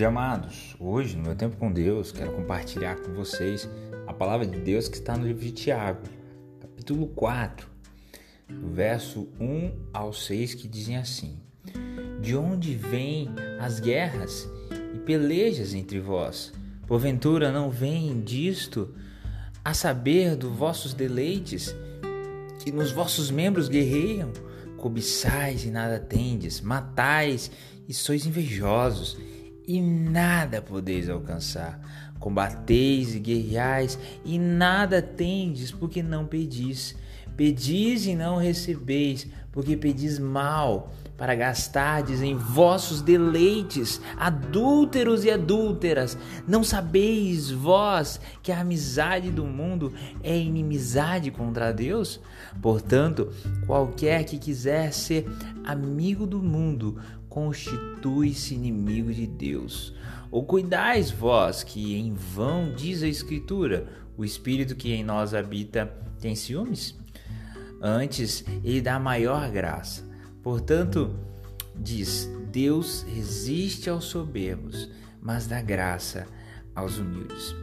Dia, amados. Hoje, no meu tempo com Deus, quero compartilhar com vocês a palavra de Deus que está no livro de Tiago, capítulo 4, do verso 1 ao 6, que dizem assim: De onde vêm as guerras e pelejas entre vós? Porventura não vem disto a saber dos vossos deleites, que nos vossos membros guerreiam? Cobiçais e nada tendes, matais e sois invejosos e nada podeis alcançar. Combateis e guerreais e nada tendes, porque não pedis. Pedis e não recebeis, porque pedis mal, para gastardes em vossos deleites, adúlteros e adúlteras. Não sabeis vós que a amizade do mundo é inimizade contra Deus? Portanto, qualquer que quiser ser amigo do mundo, constitui-se inimigo de Deus. Ou cuidais vós que em vão diz a Escritura, o Espírito que em nós habita tem ciúmes? Antes, ele dá maior graça. Portanto, diz: Deus resiste aos soberbos, mas dá graça aos humildes.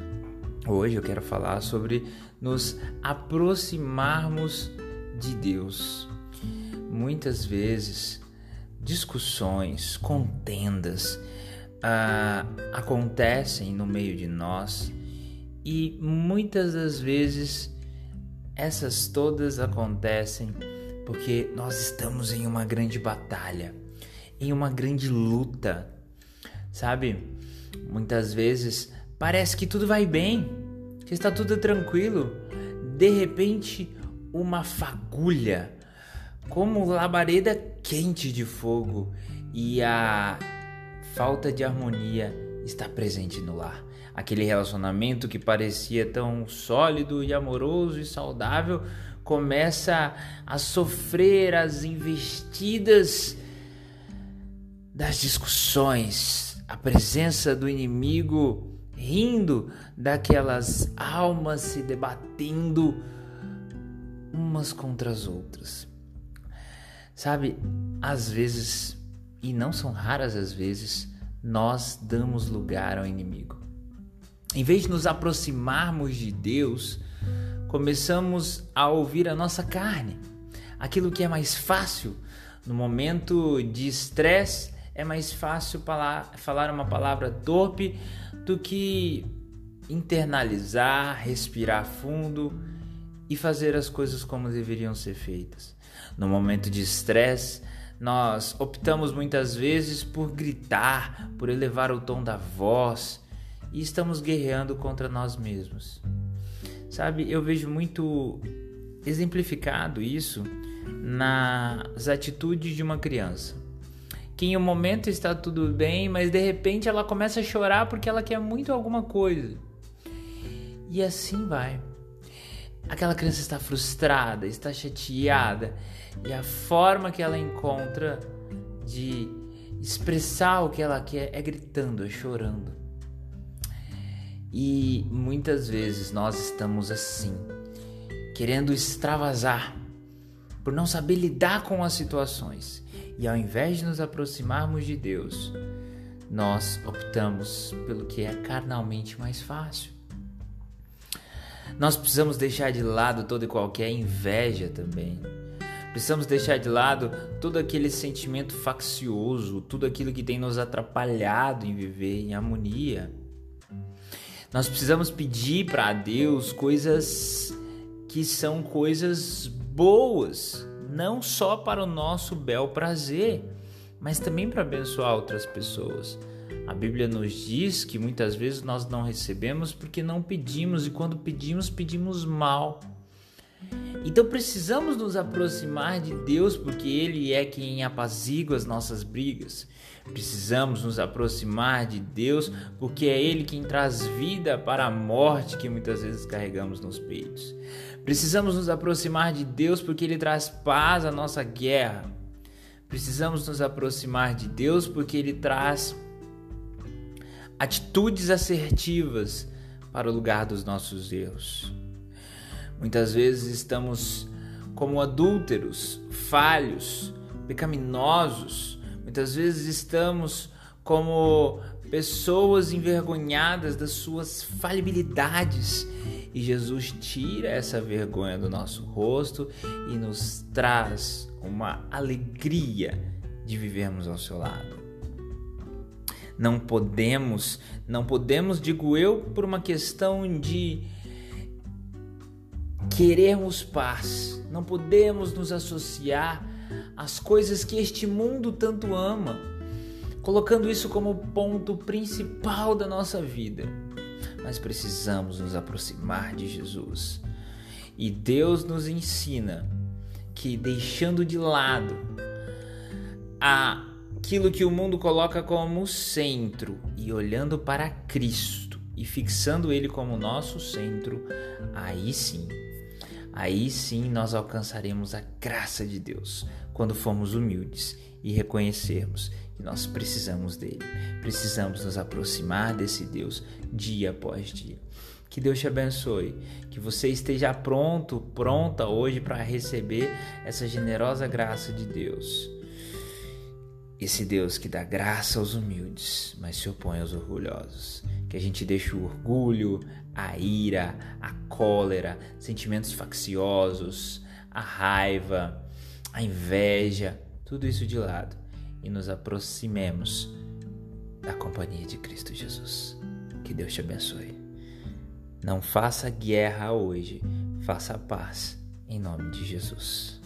Hoje eu quero falar sobre nos aproximarmos de Deus. Muitas vezes discussões, contendas ah, acontecem no meio de nós e muitas das vezes essas todas acontecem porque nós estamos em uma grande batalha, em uma grande luta, sabe? Muitas vezes parece que tudo vai bem, que está tudo tranquilo, de repente uma fagulha como labareda quente de fogo e a falta de harmonia está presente no lar. Aquele relacionamento que parecia tão sólido e amoroso e saudável começa a sofrer as investidas das discussões, a presença do inimigo rindo daquelas almas se debatendo umas contra as outras. Sabe, às vezes, e não são raras as vezes, nós damos lugar ao inimigo. Em vez de nos aproximarmos de Deus, começamos a ouvir a nossa carne, aquilo que é mais fácil. No momento de estresse, é mais fácil falar uma palavra torpe do que internalizar, respirar fundo e fazer as coisas como deveriam ser feitas. No momento de estresse, nós optamos muitas vezes por gritar, por elevar o tom da voz e estamos guerreando contra nós mesmos. Sabe, eu vejo muito exemplificado isso nas atitudes de uma criança. Que em um momento está tudo bem, mas de repente ela começa a chorar porque ela quer muito alguma coisa. E assim vai. Aquela criança está frustrada, está chateada, e a forma que ela encontra de expressar o que ela quer é gritando, é chorando. E muitas vezes nós estamos assim, querendo extravasar, por não saber lidar com as situações. E ao invés de nos aproximarmos de Deus, nós optamos pelo que é carnalmente mais fácil. Nós precisamos deixar de lado toda e qualquer inveja também. Precisamos deixar de lado todo aquele sentimento faccioso, tudo aquilo que tem nos atrapalhado em viver em harmonia. Nós precisamos pedir para Deus coisas que são coisas boas, não só para o nosso bel prazer, mas também para abençoar outras pessoas. A Bíblia nos diz que muitas vezes nós não recebemos porque não pedimos e quando pedimos, pedimos mal. Então precisamos nos aproximar de Deus porque Ele é quem apazigua as nossas brigas. Precisamos nos aproximar de Deus porque é Ele quem traz vida para a morte que muitas vezes carregamos nos peitos. Precisamos nos aproximar de Deus porque Ele traz paz à nossa guerra. Precisamos nos aproximar de Deus porque Ele traz atitudes assertivas para o lugar dos nossos erros. Muitas vezes estamos como adúlteros, falhos, pecaminosos. Muitas vezes estamos como pessoas envergonhadas das suas falibilidades. E Jesus tira essa vergonha do nosso rosto e nos traz uma alegria de vivermos ao seu lado. Não podemos, não podemos, digo eu, por uma questão de querermos paz. Não podemos nos associar às coisas que este mundo tanto ama, colocando isso como ponto principal da nossa vida. Mas precisamos nos aproximar de Jesus. E Deus nos ensina que deixando de lado aquilo que o mundo coloca como centro e olhando para Cristo e fixando ele como nosso centro, aí sim Aí sim nós alcançaremos a graça de Deus quando formos humildes e reconhecermos que nós precisamos dele. Precisamos nos aproximar desse Deus dia após dia. Que Deus te abençoe, que você esteja pronto, pronta hoje para receber essa generosa graça de Deus. Esse Deus que dá graça aos humildes, mas se opõe aos orgulhosos. Que a gente deixe o orgulho, a ira, a cólera, sentimentos facciosos, a raiva, a inveja, tudo isso de lado e nos aproximemos da companhia de Cristo Jesus. Que Deus te abençoe. Não faça guerra hoje, faça paz em nome de Jesus.